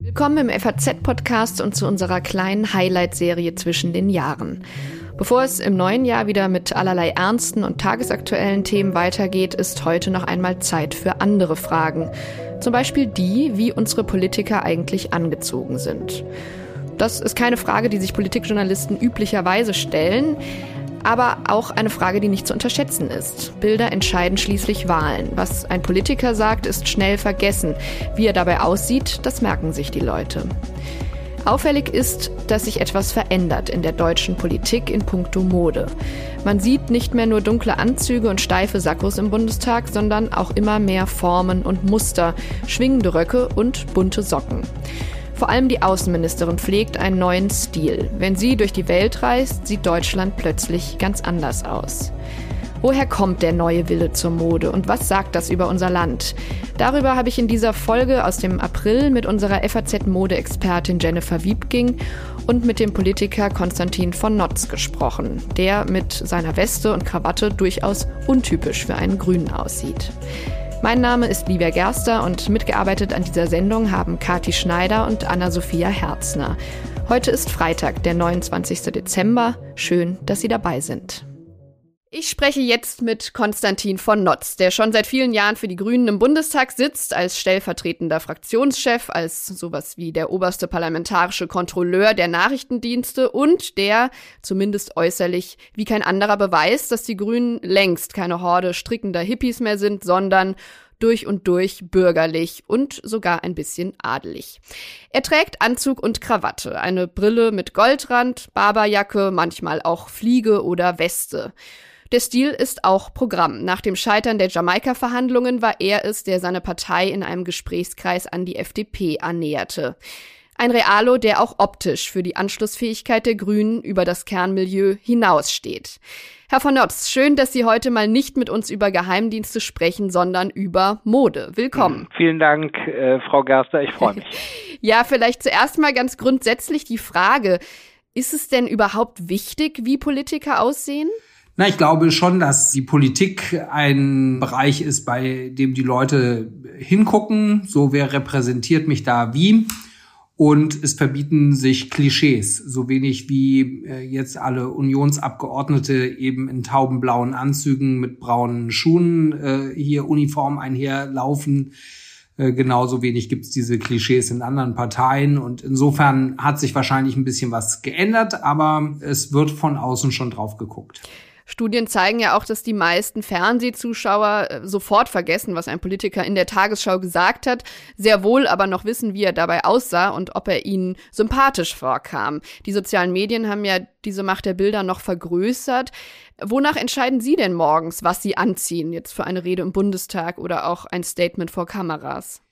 Willkommen im FAZ-Podcast und zu unserer kleinen Highlight-Serie zwischen den Jahren. Bevor es im neuen Jahr wieder mit allerlei ernsten und tagesaktuellen Themen weitergeht, ist heute noch einmal Zeit für andere Fragen. Zum Beispiel die, wie unsere Politiker eigentlich angezogen sind. Das ist keine Frage, die sich Politikjournalisten üblicherweise stellen, aber auch eine Frage, die nicht zu unterschätzen ist. Bilder entscheiden schließlich Wahlen. Was ein Politiker sagt, ist schnell vergessen. Wie er dabei aussieht, das merken sich die Leute. Auffällig ist, dass sich etwas verändert in der deutschen Politik in puncto Mode. Man sieht nicht mehr nur dunkle Anzüge und steife Sakkos im Bundestag, sondern auch immer mehr Formen und Muster, schwingende Röcke und bunte Socken. Vor allem die Außenministerin pflegt einen neuen Stil. Wenn sie durch die Welt reist, sieht Deutschland plötzlich ganz anders aus. Woher kommt der neue Wille zur Mode und was sagt das über unser Land? Darüber habe ich in dieser Folge aus dem April mit unserer FAZ-Modeexpertin Jennifer Wiebking und mit dem Politiker Konstantin von Notz gesprochen, der mit seiner Weste und Krawatte durchaus untypisch für einen Grünen aussieht. Mein Name ist Livia Gerster und mitgearbeitet an dieser Sendung haben Kati Schneider und Anna-Sophia Herzner. Heute ist Freitag, der 29. Dezember. Schön, dass Sie dabei sind. Ich spreche jetzt mit Konstantin von Notz, der schon seit vielen Jahren für die Grünen im Bundestag sitzt, als stellvertretender Fraktionschef, als sowas wie der oberste parlamentarische Kontrolleur der Nachrichtendienste und der, zumindest äußerlich, wie kein anderer beweist, dass die Grünen längst keine Horde strickender Hippies mehr sind, sondern durch und durch bürgerlich und sogar ein bisschen adelig. Er trägt Anzug und Krawatte, eine Brille mit Goldrand, Barberjacke, manchmal auch Fliege oder Weste. Der Stil ist auch Programm. Nach dem Scheitern der Jamaika-Verhandlungen war er es, der seine Partei in einem Gesprächskreis an die FDP annäherte. Ein Realo, der auch optisch für die Anschlussfähigkeit der Grünen über das Kernmilieu hinaussteht. Herr von Notz, schön, dass Sie heute mal nicht mit uns über Geheimdienste sprechen, sondern über Mode. Willkommen. Vielen Dank, äh, Frau Gerster, ich freue mich. ja, vielleicht zuerst mal ganz grundsätzlich die Frage, ist es denn überhaupt wichtig, wie Politiker aussehen? Na, ich glaube schon, dass die Politik ein Bereich ist, bei dem die Leute hingucken, so wer repräsentiert mich da wie. Und es verbieten sich Klischees, so wenig wie äh, jetzt alle Unionsabgeordnete eben in taubenblauen Anzügen mit braunen Schuhen äh, hier uniform einherlaufen. Äh, genauso wenig gibt's diese Klischees in anderen Parteien. Und insofern hat sich wahrscheinlich ein bisschen was geändert, aber es wird von außen schon drauf geguckt. Studien zeigen ja auch, dass die meisten Fernsehzuschauer äh, sofort vergessen, was ein Politiker in der Tagesschau gesagt hat, sehr wohl aber noch wissen, wie er dabei aussah und ob er ihnen sympathisch vorkam. Die sozialen Medien haben ja diese Macht der Bilder noch vergrößert. Wonach entscheiden Sie denn morgens, was Sie anziehen, jetzt für eine Rede im Bundestag oder auch ein Statement vor Kameras?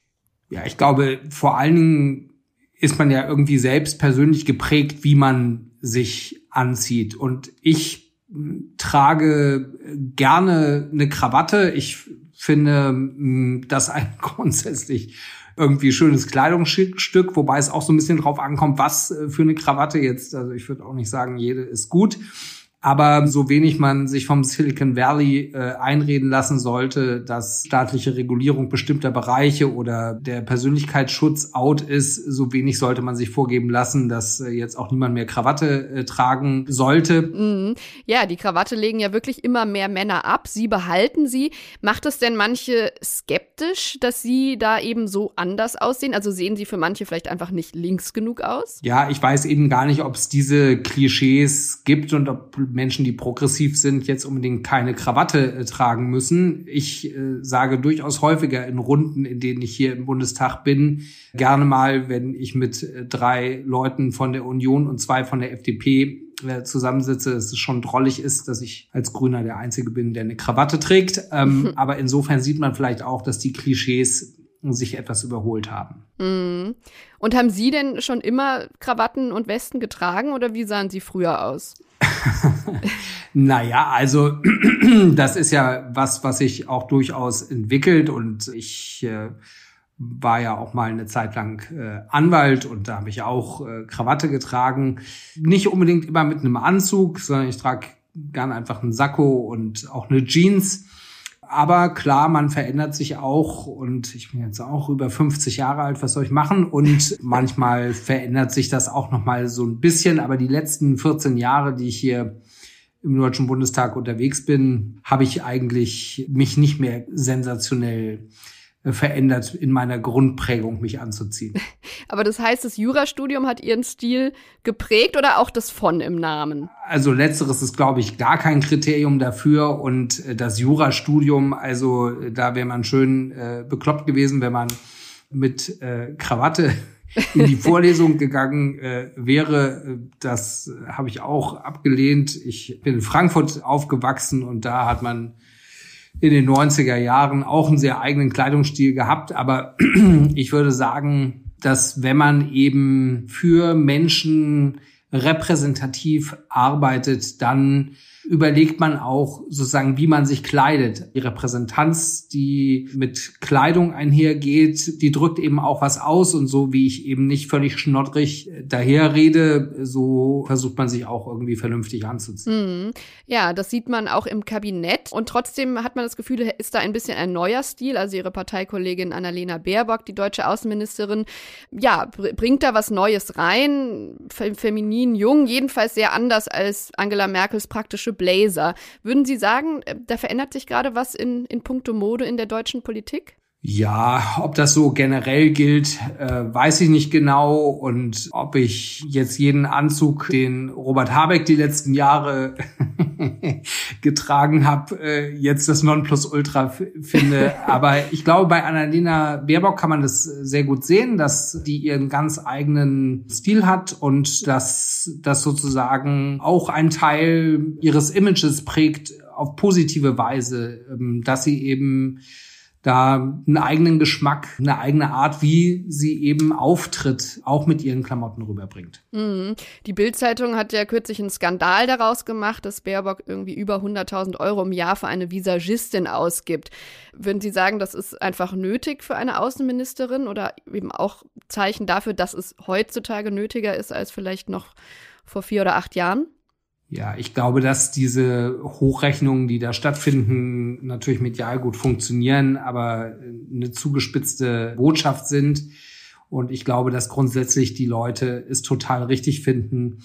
Ja, ich glaube, vor allen Dingen ist man ja irgendwie selbst persönlich geprägt, wie man sich anzieht. Und ich trage gerne eine Krawatte. Ich finde mm, das ein grundsätzlich irgendwie schönes Kleidungsstück, wobei es auch so ein bisschen drauf ankommt, was äh, für eine Krawatte jetzt. Also ich würde auch nicht sagen, jede ist gut. Aber so wenig man sich vom Silicon Valley äh, einreden lassen sollte, dass staatliche Regulierung bestimmter Bereiche oder der Persönlichkeitsschutz out ist, so wenig sollte man sich vorgeben lassen, dass äh, jetzt auch niemand mehr Krawatte äh, tragen sollte. Mhm. Ja, die Krawatte legen ja wirklich immer mehr Männer ab. Sie behalten sie. Macht es denn manche skeptisch, dass sie da eben so anders aussehen? Also sehen sie für manche vielleicht einfach nicht links genug aus? Ja, ich weiß eben gar nicht, ob es diese Klischees gibt und ob Menschen, die progressiv sind, jetzt unbedingt keine Krawatte äh, tragen müssen. Ich äh, sage durchaus häufiger in Runden, in denen ich hier im Bundestag bin, gerne mal, wenn ich mit äh, drei Leuten von der Union und zwei von der FDP zusammensitze, dass es schon drollig ist, dass ich als Grüner der Einzige bin, der eine Krawatte trägt. Ähm, aber insofern sieht man vielleicht auch, dass die Klischees sich etwas überholt haben. Mm. Und haben Sie denn schon immer Krawatten und Westen getragen oder wie sahen Sie früher aus? naja, also das ist ja was, was sich auch durchaus entwickelt und ich äh, war ja auch mal eine Zeit lang äh, Anwalt und da habe ich auch äh, Krawatte getragen. Nicht unbedingt immer mit einem Anzug, sondern ich trage gern einfach einen Sakko und auch eine Jeans. aber klar, man verändert sich auch und ich bin jetzt auch über 50 Jahre alt, was soll ich machen? Und manchmal verändert sich das auch nochmal so ein bisschen, aber die letzten 14 Jahre, die ich hier im Deutschen Bundestag unterwegs bin, habe ich eigentlich mich nicht mehr sensationell verändert in meiner Grundprägung, mich anzuziehen. Aber das heißt, das Jurastudium hat Ihren Stil geprägt oder auch das von im Namen? Also letzteres ist, glaube ich, gar kein Kriterium dafür. Und äh, das Jurastudium, also äh, da wäre man schön äh, bekloppt gewesen, wenn man mit äh, Krawatte in die Vorlesung gegangen äh, wäre. Das habe ich auch abgelehnt. Ich bin in Frankfurt aufgewachsen und da hat man in den 90er Jahren auch einen sehr eigenen Kleidungsstil gehabt. Aber ich würde sagen, dass wenn man eben für Menschen repräsentativ arbeitet, dann überlegt man auch sozusagen, wie man sich kleidet. Die Repräsentanz, die mit Kleidung einhergeht, die drückt eben auch was aus und so wie ich eben nicht völlig schnoddrig daherrede, so versucht man sich auch irgendwie vernünftig anzuziehen. Mhm. Ja, das sieht man auch im Kabinett und trotzdem hat man das Gefühl, ist da ein bisschen ein neuer Stil. Also ihre Parteikollegin Annalena Baerbock, die deutsche Außenministerin, ja, bringt da was Neues rein, feminin, jung, jedenfalls sehr anders als Angela Merkels praktische Blazer. Würden Sie sagen, äh, da verändert sich gerade was in, in puncto Mode in der deutschen Politik? Ja, ob das so generell gilt, äh, weiß ich nicht genau. Und ob ich jetzt jeden Anzug, den Robert Habeck die letzten Jahre getragen habe, äh, jetzt das Nonplusultra finde. Aber ich glaube, bei Annalena Baerbock kann man das sehr gut sehen, dass die ihren ganz eigenen Stil hat und dass das sozusagen auch ein Teil ihres Images prägt auf positive Weise, ähm, dass sie eben da einen eigenen Geschmack, eine eigene Art, wie sie eben auftritt, auch mit ihren Klamotten rüberbringt. Mhm. Die Bild-Zeitung hat ja kürzlich einen Skandal daraus gemacht, dass Baerbock irgendwie über 100.000 Euro im Jahr für eine Visagistin ausgibt. Würden Sie sagen, das ist einfach nötig für eine Außenministerin oder eben auch Zeichen dafür, dass es heutzutage nötiger ist als vielleicht noch vor vier oder acht Jahren? Ja, ich glaube, dass diese Hochrechnungen, die da stattfinden, natürlich medial gut funktionieren, aber eine zugespitzte Botschaft sind. Und ich glaube, dass grundsätzlich die Leute es total richtig finden,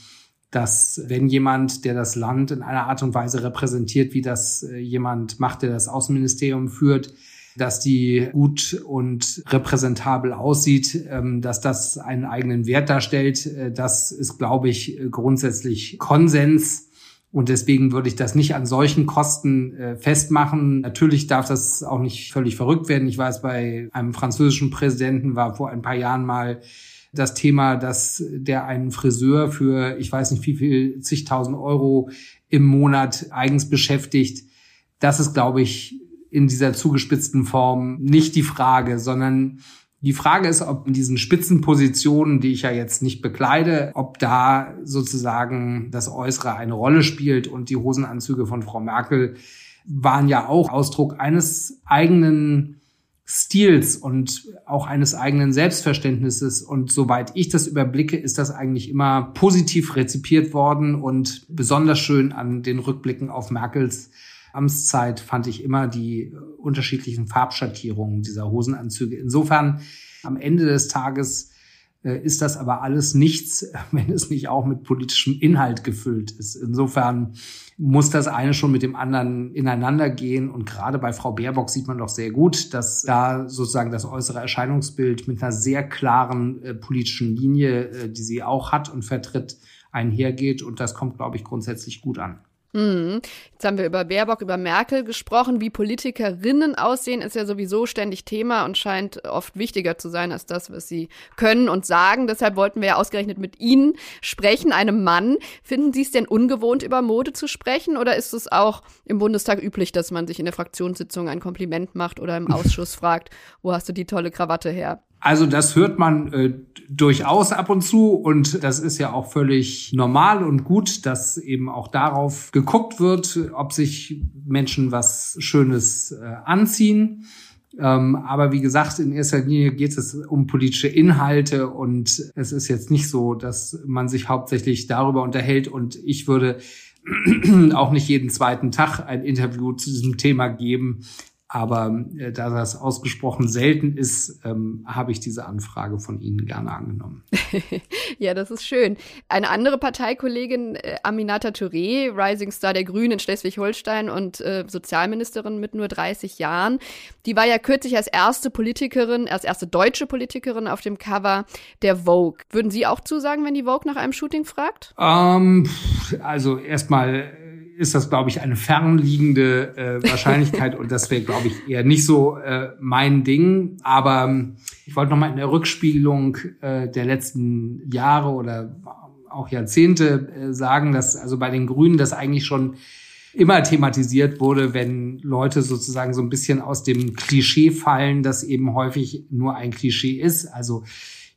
dass wenn jemand, der das Land in einer Art und Weise repräsentiert, wie das äh, jemand macht, der das Außenministerium führt, dass die gut und repräsentabel aussieht, ähm, dass das einen eigenen Wert darstellt. Äh, das ist, glaube ich, grundsätzlich Konsens. Und deswegen würde ich das nicht an solchen Kosten äh, festmachen. Natürlich darf das auch nicht völlig verrückt werden. Ich weiß, bei einem französischen Präsidenten war vor ein paar Jahren mal das Thema, dass der einen Friseur für, ich weiß nicht wie viel, zigtausend Euro im Monat eigens beschäftigt. Das ist, glaube ich, in dieser zugespitzten Form nicht die Frage, sondern die Frage ist, ob in diesen Spitzenpositionen, die ich ja jetzt nicht bekleide, ob da sozusagen das Äußere eine Rolle spielt und die Hosenanzüge von Frau Merkel waren ja auch Ausdruck eines eigenen Stils und auch eines eigenen Selbstverständnisses. Und soweit ich das überblicke, ist das eigentlich immer positiv rezipiert worden und besonders schön an den Rückblicken auf Merkels Amtszeit fand ich immer die unterschiedlichen Farbschattierungen dieser Hosenanzüge. Insofern am Ende des Tages äh, ist das aber alles nichts, wenn es nicht auch mit politischem Inhalt gefüllt ist. Insofern muss das eine schon mit dem anderen ineinander gehen. Und gerade bei Frau Baerbock sieht man doch sehr gut, dass da sozusagen das äußere Erscheinungsbild mit einer sehr klaren äh, politischen Linie, äh, die sie auch hat und vertritt, einhergeht. Und das kommt, glaube ich, grundsätzlich gut an. Mhm. Jetzt haben wir über Baerbock, über Merkel gesprochen. Wie Politikerinnen aussehen, ist ja sowieso ständig Thema und scheint oft wichtiger zu sein als das, was sie können und sagen. Deshalb wollten wir ja ausgerechnet mit Ihnen sprechen, einem Mann. Finden Sie es denn ungewohnt, über Mode zu sprechen? Oder ist es auch im Bundestag üblich, dass man sich in der Fraktionssitzung ein Kompliment macht oder im Ausschuss fragt, wo hast du die tolle Krawatte her? Also das hört man äh, durchaus ab und zu und das ist ja auch völlig normal und gut, dass eben auch darauf geguckt wird, ob sich Menschen was Schönes äh, anziehen. Ähm, aber wie gesagt, in erster Linie geht es um politische Inhalte und es ist jetzt nicht so, dass man sich hauptsächlich darüber unterhält und ich würde auch nicht jeden zweiten Tag ein Interview zu diesem Thema geben. Aber äh, da das ausgesprochen selten ist, ähm, habe ich diese Anfrage von Ihnen gerne angenommen. ja, das ist schön. Eine andere Parteikollegin, äh, Aminata Touré, Rising Star der Grünen in Schleswig-Holstein und äh, Sozialministerin mit nur 30 Jahren, die war ja kürzlich als erste Politikerin, als erste deutsche Politikerin auf dem Cover der Vogue. Würden Sie auch zusagen, wenn die Vogue nach einem Shooting fragt? Ähm, also erstmal ist das, glaube ich, eine fernliegende äh, Wahrscheinlichkeit und das wäre, glaube ich, eher nicht so äh, mein Ding. Aber ähm, ich wollte noch mal in der Rückspiegelung äh, der letzten Jahre oder auch Jahrzehnte äh, sagen, dass also bei den Grünen das eigentlich schon immer thematisiert wurde, wenn Leute sozusagen so ein bisschen aus dem Klischee fallen, das eben häufig nur ein Klischee ist. Also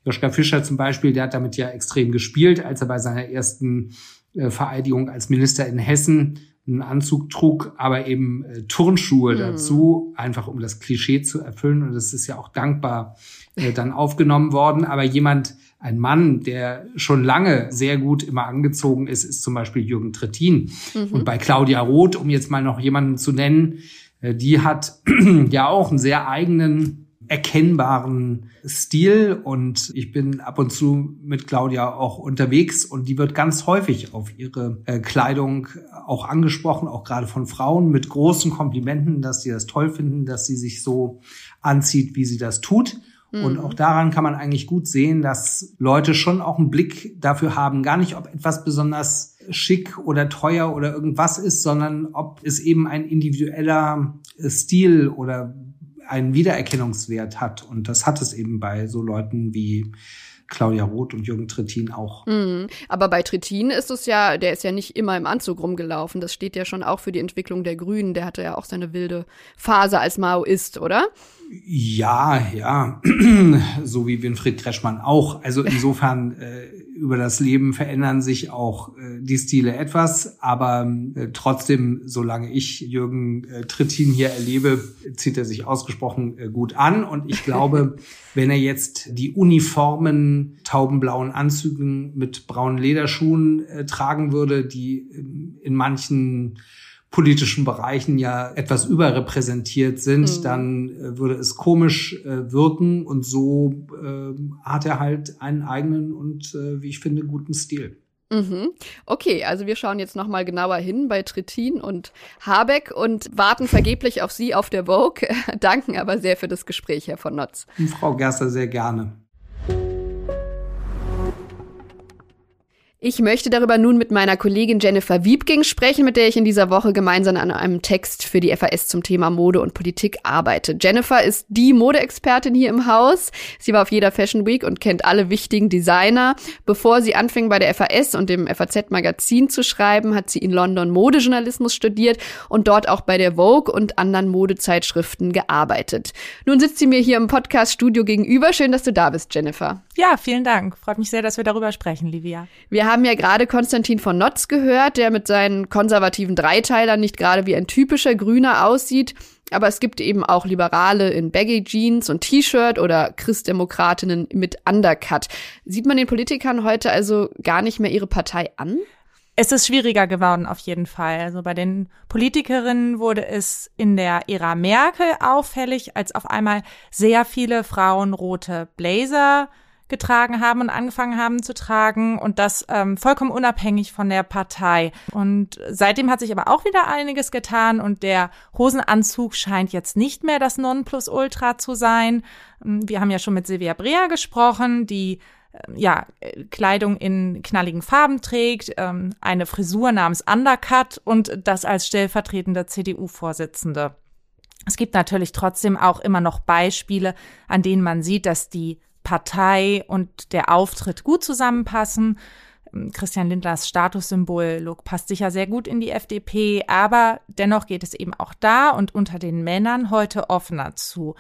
Joschka Fischer zum Beispiel, der hat damit ja extrem gespielt, als er bei seiner ersten Vereidigung als Minister in Hessen einen Anzug trug, aber eben äh, Turnschuhe mhm. dazu, einfach um das Klischee zu erfüllen. Und das ist ja auch dankbar äh, dann aufgenommen worden. Aber jemand, ein Mann, der schon lange sehr gut immer angezogen ist, ist zum Beispiel Jürgen Trittin. Mhm. Und bei Claudia Roth, um jetzt mal noch jemanden zu nennen, äh, die hat ja auch einen sehr eigenen erkennbaren Stil und ich bin ab und zu mit Claudia auch unterwegs und die wird ganz häufig auf ihre äh, Kleidung auch angesprochen, auch gerade von Frauen mit großen Komplimenten, dass sie das toll finden, dass sie sich so anzieht, wie sie das tut. Und mhm. auch daran kann man eigentlich gut sehen, dass Leute schon auch einen Blick dafür haben, gar nicht, ob etwas besonders schick oder teuer oder irgendwas ist, sondern ob es eben ein individueller Stil oder einen Wiedererkennungswert hat. Und das hat es eben bei so Leuten wie Claudia Roth und Jürgen Trittin auch. Mhm. Aber bei Trittin ist es ja, der ist ja nicht immer im Anzug rumgelaufen. Das steht ja schon auch für die Entwicklung der Grünen. Der hatte ja auch seine wilde Phase als Maoist, oder? Ja, ja, so wie Winfried Kretschmann auch. Also insofern äh, über das Leben verändern sich auch äh, die Stile etwas, aber äh, trotzdem, solange ich Jürgen äh, Trittin hier erlebe, zieht er sich ausgesprochen äh, gut an. Und ich glaube, wenn er jetzt die uniformen taubenblauen Anzügen mit braunen Lederschuhen äh, tragen würde, die in manchen politischen Bereichen ja etwas überrepräsentiert sind, mhm. dann äh, würde es komisch äh, wirken und so äh, hat er halt einen eigenen und äh, wie ich finde guten Stil. Mhm. Okay, also wir schauen jetzt noch mal genauer hin bei Trittin und Habeck und warten vergeblich auf Sie auf der Vogue, danken aber sehr für das Gespräch, Herr von Notz. Frau Gerster, sehr gerne. Ich möchte darüber nun mit meiner Kollegin Jennifer Wiebking sprechen, mit der ich in dieser Woche gemeinsam an einem Text für die FAS zum Thema Mode und Politik arbeite. Jennifer ist die Modeexpertin hier im Haus. Sie war auf jeder Fashion Week und kennt alle wichtigen Designer. Bevor sie anfing bei der FAS und dem FAZ-Magazin zu schreiben, hat sie in London Modejournalismus studiert und dort auch bei der Vogue und anderen Modezeitschriften gearbeitet. Nun sitzt sie mir hier im Podcast-Studio gegenüber. Schön, dass du da bist, Jennifer. Ja, vielen Dank. Freut mich sehr, dass wir darüber sprechen, Livia. Wir haben ja gerade Konstantin von Notz gehört, der mit seinen konservativen Dreiteilern nicht gerade wie ein typischer Grüner aussieht. Aber es gibt eben auch Liberale in Baggy Jeans und T-Shirt oder Christdemokratinnen mit Undercut. Sieht man den Politikern heute also gar nicht mehr ihre Partei an? Es ist schwieriger geworden, auf jeden Fall. Also bei den Politikerinnen wurde es in der Ära Merkel auffällig, als auf einmal sehr viele Frauen rote Blazer getragen haben und angefangen haben zu tragen und das ähm, vollkommen unabhängig von der Partei. Und seitdem hat sich aber auch wieder einiges getan und der Hosenanzug scheint jetzt nicht mehr das Nonplusultra zu sein. Ähm, wir haben ja schon mit Silvia Brea gesprochen, die ähm, ja, Kleidung in knalligen Farben trägt, ähm, eine Frisur namens Undercut und das als stellvertretende CDU-Vorsitzende. Es gibt natürlich trotzdem auch immer noch Beispiele, an denen man sieht, dass die Partei und der Auftritt gut zusammenpassen. Christian Lindlers Statussymbol-Look passt sicher sehr gut in die FDP, aber dennoch geht es eben auch da und unter den Männern heute offener zu.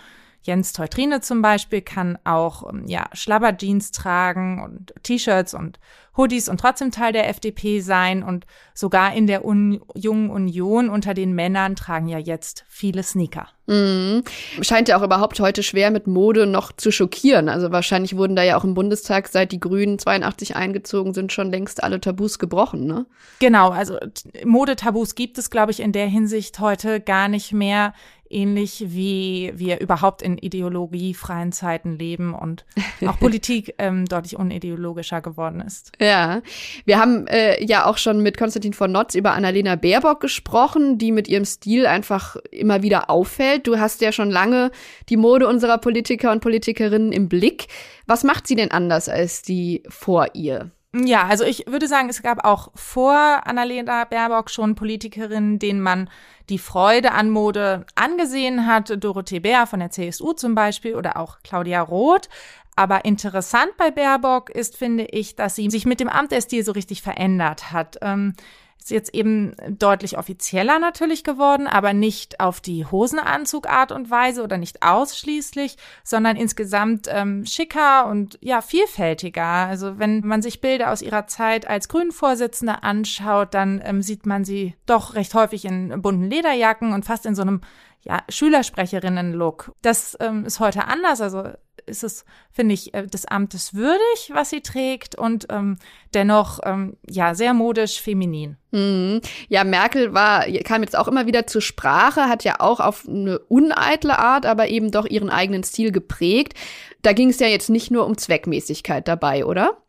Jens Teutrine zum Beispiel kann auch ähm, ja, Schlabberjeans tragen und T-Shirts und Hoodies und trotzdem Teil der FDP sein. Und sogar in der Un Jungen Union unter den Männern tragen ja jetzt viele Sneaker. Mhm. Scheint ja auch überhaupt heute schwer mit Mode noch zu schockieren. Also wahrscheinlich wurden da ja auch im Bundestag, seit die Grünen 82 eingezogen sind, schon längst alle Tabus gebrochen, ne? Genau, also Modetabus gibt es, glaube ich, in der Hinsicht heute gar nicht mehr ähnlich wie wir überhaupt in ideologiefreien Zeiten leben und auch Politik ähm, deutlich unideologischer geworden ist. Ja, wir haben äh, ja auch schon mit Konstantin von Notz über Annalena Baerbock gesprochen, die mit ihrem Stil einfach immer wieder auffällt. Du hast ja schon lange die Mode unserer Politiker und Politikerinnen im Blick. Was macht sie denn anders als die vor ihr? Ja, also ich würde sagen, es gab auch vor Annalena Baerbock schon Politikerinnen, denen man die Freude an Mode angesehen hat. Dorothee Bär von der CSU zum Beispiel oder auch Claudia Roth. Aber interessant bei Baerbock ist, finde ich, dass sie sich mit dem Amt der Stil so richtig verändert hat. Ähm, ist jetzt eben deutlich offizieller natürlich geworden, aber nicht auf die Hosenanzugart und Weise oder nicht ausschließlich, sondern insgesamt ähm, schicker und ja vielfältiger. Also wenn man sich Bilder aus ihrer Zeit als Grünvorsitzende anschaut, dann ähm, sieht man sie doch recht häufig in bunten Lederjacken und fast in so einem ja, Schülersprecherinnen-Look. Das ähm, ist heute anders. Also ist es, finde ich, äh, des Amtes würdig, was sie trägt und ähm, dennoch ähm, ja sehr modisch feminin. Mhm. Ja, Merkel war, kam jetzt auch immer wieder zur Sprache, hat ja auch auf eine uneitle Art, aber eben doch ihren eigenen Stil geprägt. Da ging es ja jetzt nicht nur um Zweckmäßigkeit dabei, oder?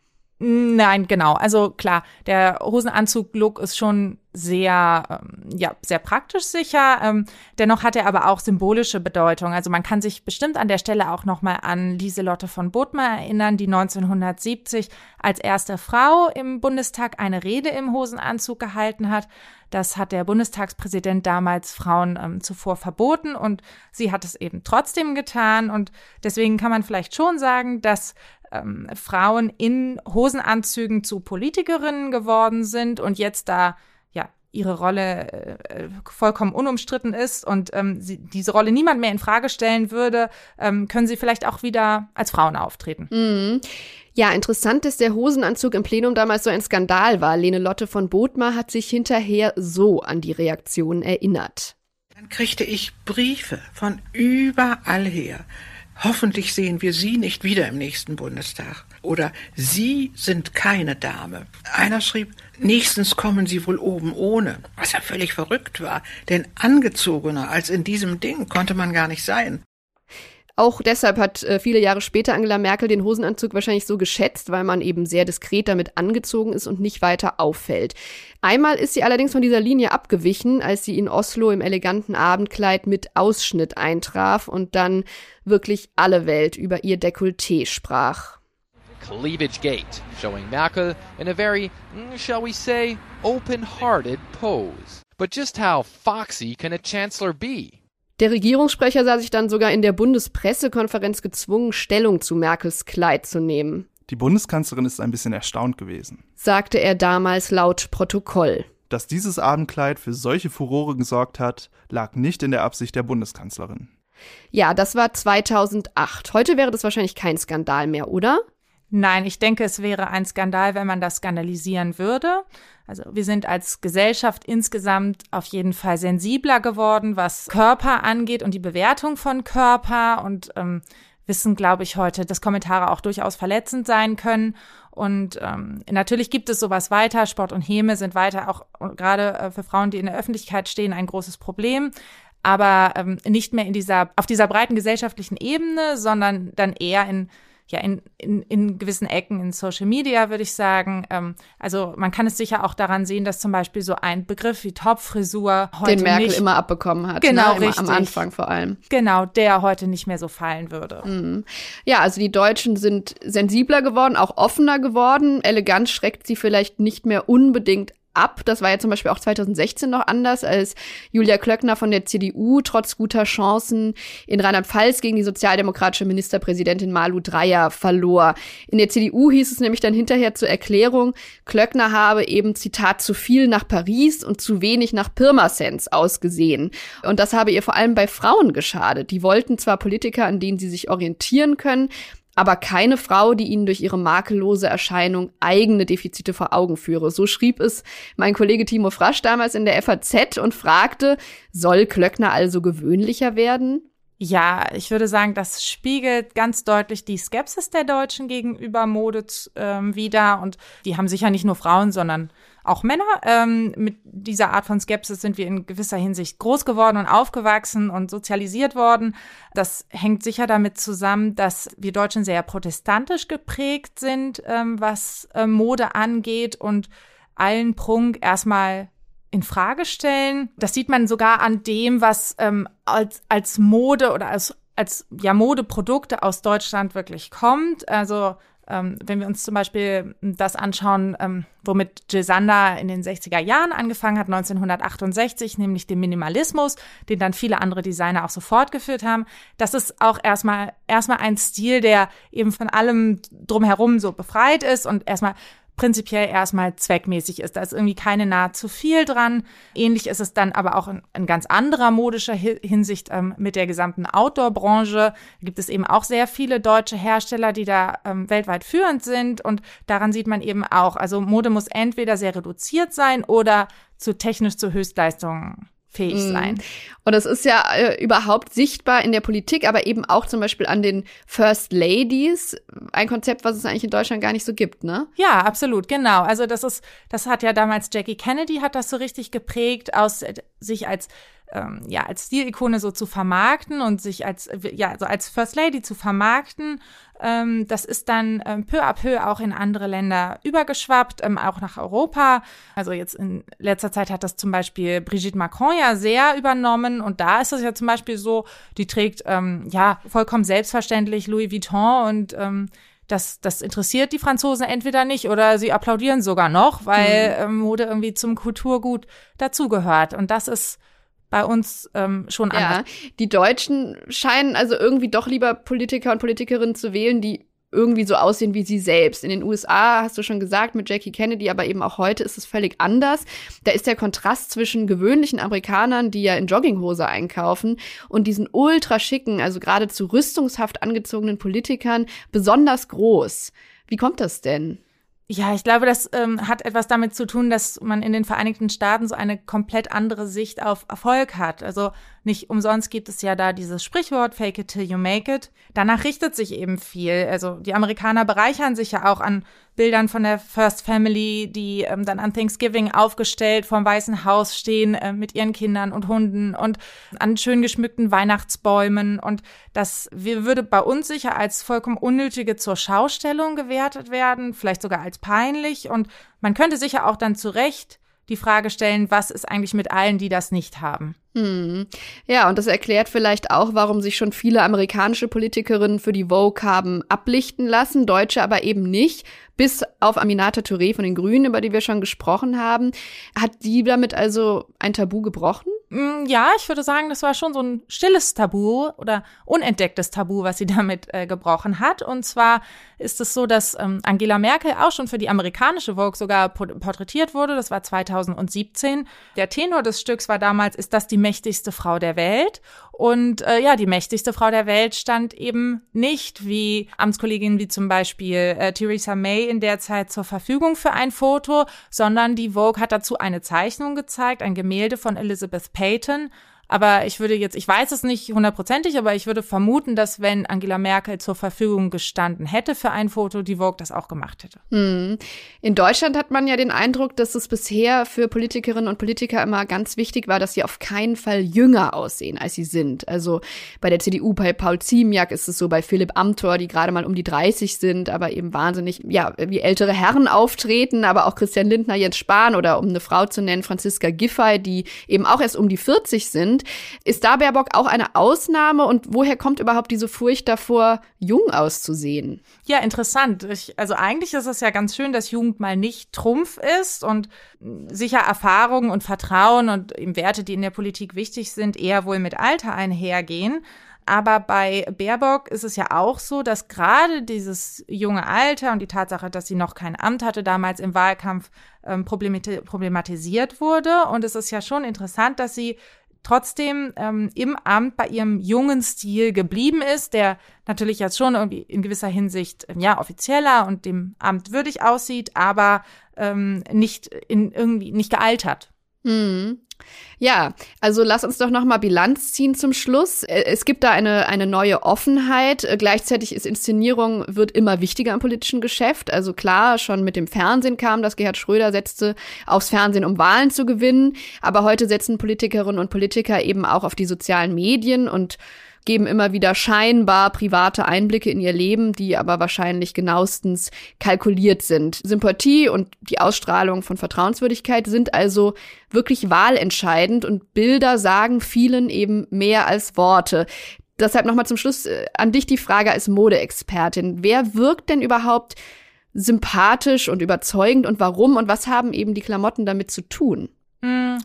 Nein, genau. Also klar, der Hosenanzug-Look ist schon sehr, ähm, ja, sehr praktisch sicher. Ähm, dennoch hat er aber auch symbolische Bedeutung. Also man kann sich bestimmt an der Stelle auch nochmal an Lieselotte von Bodmer erinnern, die 1970 als erste Frau im Bundestag eine Rede im Hosenanzug gehalten hat. Das hat der Bundestagspräsident damals Frauen ähm, zuvor verboten und sie hat es eben trotzdem getan. Und deswegen kann man vielleicht schon sagen, dass ähm, Frauen in Hosenanzügen zu Politikerinnen geworden sind und jetzt da ja ihre Rolle äh, vollkommen unumstritten ist und ähm, sie, diese Rolle niemand mehr in Frage stellen würde, ähm, können sie vielleicht auch wieder als Frauen auftreten. Mhm. Ja, interessant, dass der Hosenanzug im Plenum damals so ein Skandal war. Lene Lotte von Bodmer hat sich hinterher so an die Reaktionen erinnert. Dann kriegte ich Briefe von überall her Hoffentlich sehen wir Sie nicht wieder im nächsten Bundestag. Oder Sie sind keine Dame. Einer schrieb, nächstens kommen Sie wohl oben ohne, was ja völlig verrückt war, denn angezogener als in diesem Ding konnte man gar nicht sein. Auch deshalb hat äh, viele Jahre später Angela Merkel den Hosenanzug wahrscheinlich so geschätzt, weil man eben sehr diskret damit angezogen ist und nicht weiter auffällt. Einmal ist sie allerdings von dieser Linie abgewichen, als sie in Oslo im eleganten Abendkleid mit Ausschnitt eintraf und dann wirklich alle Welt über ihr Dekolleté sprach. Cleavage Gate, showing Merkel in a very, mm, shall we say, open-hearted pose. But just how foxy can a chancellor be? Der Regierungssprecher sah sich dann sogar in der Bundespressekonferenz gezwungen, Stellung zu Merkels Kleid zu nehmen. Die Bundeskanzlerin ist ein bisschen erstaunt gewesen, sagte er damals laut Protokoll. Dass dieses Abendkleid für solche Furore gesorgt hat, lag nicht in der Absicht der Bundeskanzlerin. Ja, das war 2008. Heute wäre das wahrscheinlich kein Skandal mehr, oder? Nein, ich denke, es wäre ein Skandal, wenn man das skandalisieren würde. Also wir sind als Gesellschaft insgesamt auf jeden Fall sensibler geworden, was Körper angeht und die Bewertung von Körper und ähm, wissen, glaube ich, heute, dass Kommentare auch durchaus verletzend sein können. Und ähm, natürlich gibt es sowas weiter. Sport und Häme sind weiter auch gerade äh, für Frauen, die in der Öffentlichkeit stehen, ein großes Problem. Aber ähm, nicht mehr in dieser, auf dieser breiten gesellschaftlichen Ebene, sondern dann eher in ja in, in, in gewissen Ecken in Social Media, würde ich sagen. Ähm, also man kann es sicher auch daran sehen, dass zum Beispiel so ein Begriff wie Topfrisur heute den Merkel nicht, immer abbekommen hat. Genau, ne? richtig. Am Anfang vor allem. Genau, der heute nicht mehr so fallen würde. Mhm. Ja, also die Deutschen sind sensibler geworden, auch offener geworden. Eleganz schreckt sie vielleicht nicht mehr unbedingt ab. Das war ja zum Beispiel auch 2016 noch anders, als Julia Klöckner von der CDU trotz guter Chancen in Rheinland-Pfalz gegen die sozialdemokratische Ministerpräsidentin Malu Dreyer verlor. In der CDU hieß es nämlich dann hinterher zur Erklärung, Klöckner habe eben, Zitat, zu viel nach Paris und zu wenig nach Pirmasens ausgesehen. Und das habe ihr vor allem bei Frauen geschadet. Die wollten zwar Politiker, an denen sie sich orientieren können, aber keine Frau, die ihnen durch ihre makellose Erscheinung eigene Defizite vor Augen führe. So schrieb es mein Kollege Timo Frasch damals in der FAZ und fragte, soll Klöckner also gewöhnlicher werden? Ja, ich würde sagen, das spiegelt ganz deutlich die Skepsis der Deutschen gegenüber Mode ähm, wider. Und die haben sicher nicht nur Frauen, sondern auch Männer. Ähm, mit dieser Art von Skepsis sind wir in gewisser Hinsicht groß geworden und aufgewachsen und sozialisiert worden. Das hängt sicher damit zusammen, dass wir Deutschen sehr protestantisch geprägt sind, ähm, was äh, Mode angeht und allen Prunk erstmal in Frage stellen. Das sieht man sogar an dem, was ähm, als, als Mode oder als, als ja, Modeprodukte aus Deutschland wirklich kommt. Also ähm, wenn wir uns zum Beispiel das anschauen, ähm, womit Sander in den 60er Jahren angefangen hat, 1968, nämlich den Minimalismus, den dann viele andere Designer auch so fortgeführt haben, das ist auch erstmal, erstmal ein Stil, der eben von allem drumherum so befreit ist und erstmal prinzipiell erstmal zweckmäßig ist. Da ist irgendwie keine nahezu viel dran. Ähnlich ist es dann aber auch in, in ganz anderer modischer Hinsicht ähm, mit der gesamten Outdoor-Branche. Da gibt es eben auch sehr viele deutsche Hersteller, die da ähm, weltweit führend sind. Und daran sieht man eben auch, also Mode muss entweder sehr reduziert sein oder zu technisch zu Höchstleistungen fähig mhm. sein. Und das ist ja äh, überhaupt sichtbar in der Politik, aber eben auch zum Beispiel an den First Ladies, ein Konzept, was es eigentlich in Deutschland gar nicht so gibt, ne? Ja, absolut, genau. Also das ist, das hat ja damals Jackie Kennedy hat das so richtig geprägt, aus äh, sich als ähm, ja, als Stilikone so zu vermarkten und sich als, ja, also als First Lady zu vermarkten. Ähm, das ist dann ähm, peu à peu auch in andere Länder übergeschwappt, ähm, auch nach Europa. Also jetzt in letzter Zeit hat das zum Beispiel Brigitte Macron ja sehr übernommen und da ist es ja zum Beispiel so, die trägt ähm, ja vollkommen selbstverständlich Louis Vuitton und ähm, das, das interessiert die Franzosen entweder nicht oder sie applaudieren sogar noch, weil mhm. ähm, Mode irgendwie zum Kulturgut dazugehört. Und das ist bei uns ähm, schon ja, anders. Die Deutschen scheinen also irgendwie doch lieber Politiker und Politikerinnen zu wählen, die irgendwie so aussehen wie sie selbst. In den USA hast du schon gesagt mit Jackie Kennedy, aber eben auch heute ist es völlig anders. Da ist der Kontrast zwischen gewöhnlichen Amerikanern, die ja in Jogginghose einkaufen, und diesen ultra schicken, also geradezu rüstungshaft angezogenen Politikern besonders groß. Wie kommt das denn? Ja, ich glaube, das ähm, hat etwas damit zu tun, dass man in den Vereinigten Staaten so eine komplett andere Sicht auf Erfolg hat. Also nicht umsonst gibt es ja da dieses Sprichwort, fake it till you make it. Danach richtet sich eben viel. Also die Amerikaner bereichern sich ja auch an Bildern von der First Family, die ähm, dann an Thanksgiving aufgestellt vorm Weißen Haus stehen äh, mit ihren Kindern und Hunden und an schön geschmückten Weihnachtsbäumen. Und das würde bei uns sicher als vollkommen unnötige zur Schaustellung gewertet werden, vielleicht sogar als peinlich. Und man könnte sicher auch dann zu Recht die Frage stellen, was ist eigentlich mit allen, die das nicht haben? Hm. Ja, und das erklärt vielleicht auch, warum sich schon viele amerikanische Politikerinnen für die Vogue haben ablichten lassen, Deutsche aber eben nicht. Bis auf Aminata Touré von den Grünen, über die wir schon gesprochen haben. Hat die damit also ein Tabu gebrochen? Mm, ja, ich würde sagen, das war schon so ein stilles Tabu oder unentdecktes Tabu, was sie damit äh, gebrochen hat. Und zwar ist es so, dass ähm, Angela Merkel auch schon für die amerikanische Vogue sogar porträtiert wurde. Das war 2017. Der Tenor des Stücks war damals, ist das die mächtigste Frau der Welt? Und äh, ja, die mächtigste Frau der Welt stand eben nicht wie Amtskolleginnen wie zum Beispiel äh, Theresa May in der Zeit zur Verfügung für ein Foto, sondern die Vogue hat dazu eine Zeichnung gezeigt, ein Gemälde von Elizabeth Payton aber ich würde jetzt, ich weiß es nicht hundertprozentig, aber ich würde vermuten, dass wenn Angela Merkel zur Verfügung gestanden hätte für ein Foto, die Vogue das auch gemacht hätte. Hm. In Deutschland hat man ja den Eindruck, dass es bisher für Politikerinnen und Politiker immer ganz wichtig war, dass sie auf keinen Fall jünger aussehen, als sie sind. Also bei der CDU, bei Paul Ziemiak ist es so, bei Philipp Amthor, die gerade mal um die 30 sind, aber eben wahnsinnig, ja, wie ältere Herren auftreten, aber auch Christian Lindner, Jens Spahn oder um eine Frau zu nennen, Franziska Giffey, die eben auch erst um die 40 sind Ist da Baerbock auch eine Ausnahme und woher kommt überhaupt diese Furcht davor, jung auszusehen? Ja, interessant. Ich, also eigentlich ist es ja ganz schön, dass Jugend mal nicht Trumpf ist und sicher Erfahrungen und Vertrauen und eben Werte, die in der Politik wichtig sind, eher wohl mit Alter einhergehen. Aber bei Baerbock ist es ja auch so, dass gerade dieses junge Alter und die Tatsache, dass sie noch kein Amt hatte, damals im Wahlkampf ähm, problematisiert wurde. Und es ist ja schon interessant, dass sie trotzdem ähm, im Amt bei ihrem jungen Stil geblieben ist, der natürlich jetzt schon irgendwie in gewisser Hinsicht ähm, ja offizieller und dem Amt würdig aussieht, aber ähm, nicht in irgendwie nicht gealtert. Hm. Ja, also lass uns doch noch mal Bilanz ziehen zum Schluss. Äh, es gibt da eine, eine neue Offenheit. Äh, gleichzeitig ist Inszenierung wird immer wichtiger im politischen Geschäft. Also klar, schon mit dem Fernsehen kam, dass Gerhard Schröder setzte aufs Fernsehen, um Wahlen zu gewinnen. Aber heute setzen Politikerinnen und Politiker eben auch auf die sozialen Medien und geben immer wieder scheinbar private Einblicke in ihr Leben, die aber wahrscheinlich genauestens kalkuliert sind. Sympathie und die Ausstrahlung von Vertrauenswürdigkeit sind also wirklich wahlentscheidend und Bilder sagen vielen eben mehr als Worte. Deshalb nochmal zum Schluss äh, an dich die Frage als Modeexpertin. Wer wirkt denn überhaupt sympathisch und überzeugend und warum und was haben eben die Klamotten damit zu tun? Hm.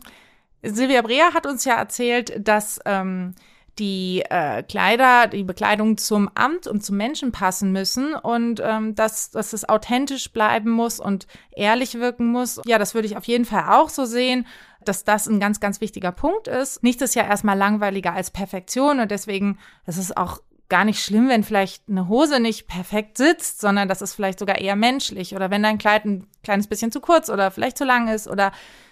Silvia Brea hat uns ja erzählt, dass ähm, die äh, Kleider, die Bekleidung zum Amt und zum Menschen passen müssen und ähm, dass, dass es authentisch bleiben muss und ehrlich wirken muss. Ja, das würde ich auf jeden Fall auch so sehen dass das ein ganz, ganz wichtiger Punkt ist. Nichts ist ja erstmal langweiliger als Perfektion und deswegen ist es auch gar nicht schlimm, wenn vielleicht eine Hose nicht perfekt sitzt, sondern das ist vielleicht sogar eher menschlich oder wenn dein Kleid ein kleines bisschen zu kurz oder vielleicht zu lang ist oder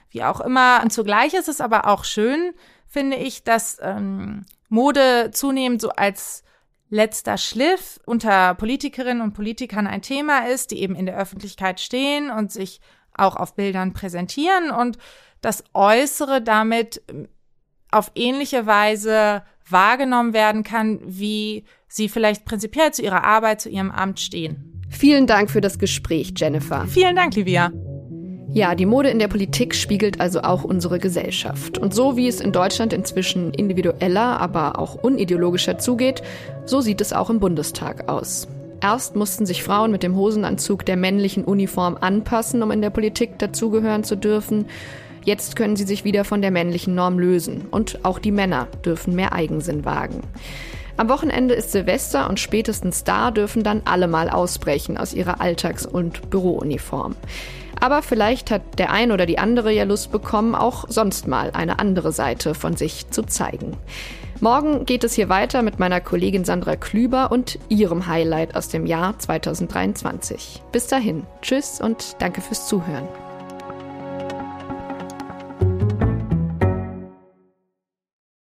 wie auch immer. Und zugleich ist es aber auch schön, finde ich, dass ähm, Mode zunehmend so als letzter Schliff unter Politikerinnen und Politikern ein Thema ist, die eben in der Öffentlichkeit stehen und sich auch auf Bildern präsentieren und das Äußere damit ähm, auf ähnliche Weise wahrgenommen werden kann, wie sie vielleicht prinzipiell zu ihrer Arbeit, zu ihrem Amt stehen. Vielen Dank für das Gespräch, Jennifer. Vielen Dank, Livia. Ja, die Mode in der Politik spiegelt also auch unsere Gesellschaft. Und so wie es in Deutschland inzwischen individueller, aber auch unideologischer zugeht, so sieht es auch im Bundestag aus. Erst mussten sich Frauen mit dem Hosenanzug der männlichen Uniform anpassen, um in der Politik dazugehören zu dürfen. Jetzt können sie sich wieder von der männlichen Norm lösen. Und auch die Männer dürfen mehr Eigensinn wagen. Am Wochenende ist Silvester und spätestens da dürfen dann alle mal ausbrechen aus ihrer Alltags- und Bürouniform. Aber vielleicht hat der ein oder die andere ja Lust bekommen, auch sonst mal eine andere Seite von sich zu zeigen. Morgen geht es hier weiter mit meiner Kollegin Sandra Klüber und ihrem Highlight aus dem Jahr 2023. Bis dahin, tschüss und danke fürs Zuhören.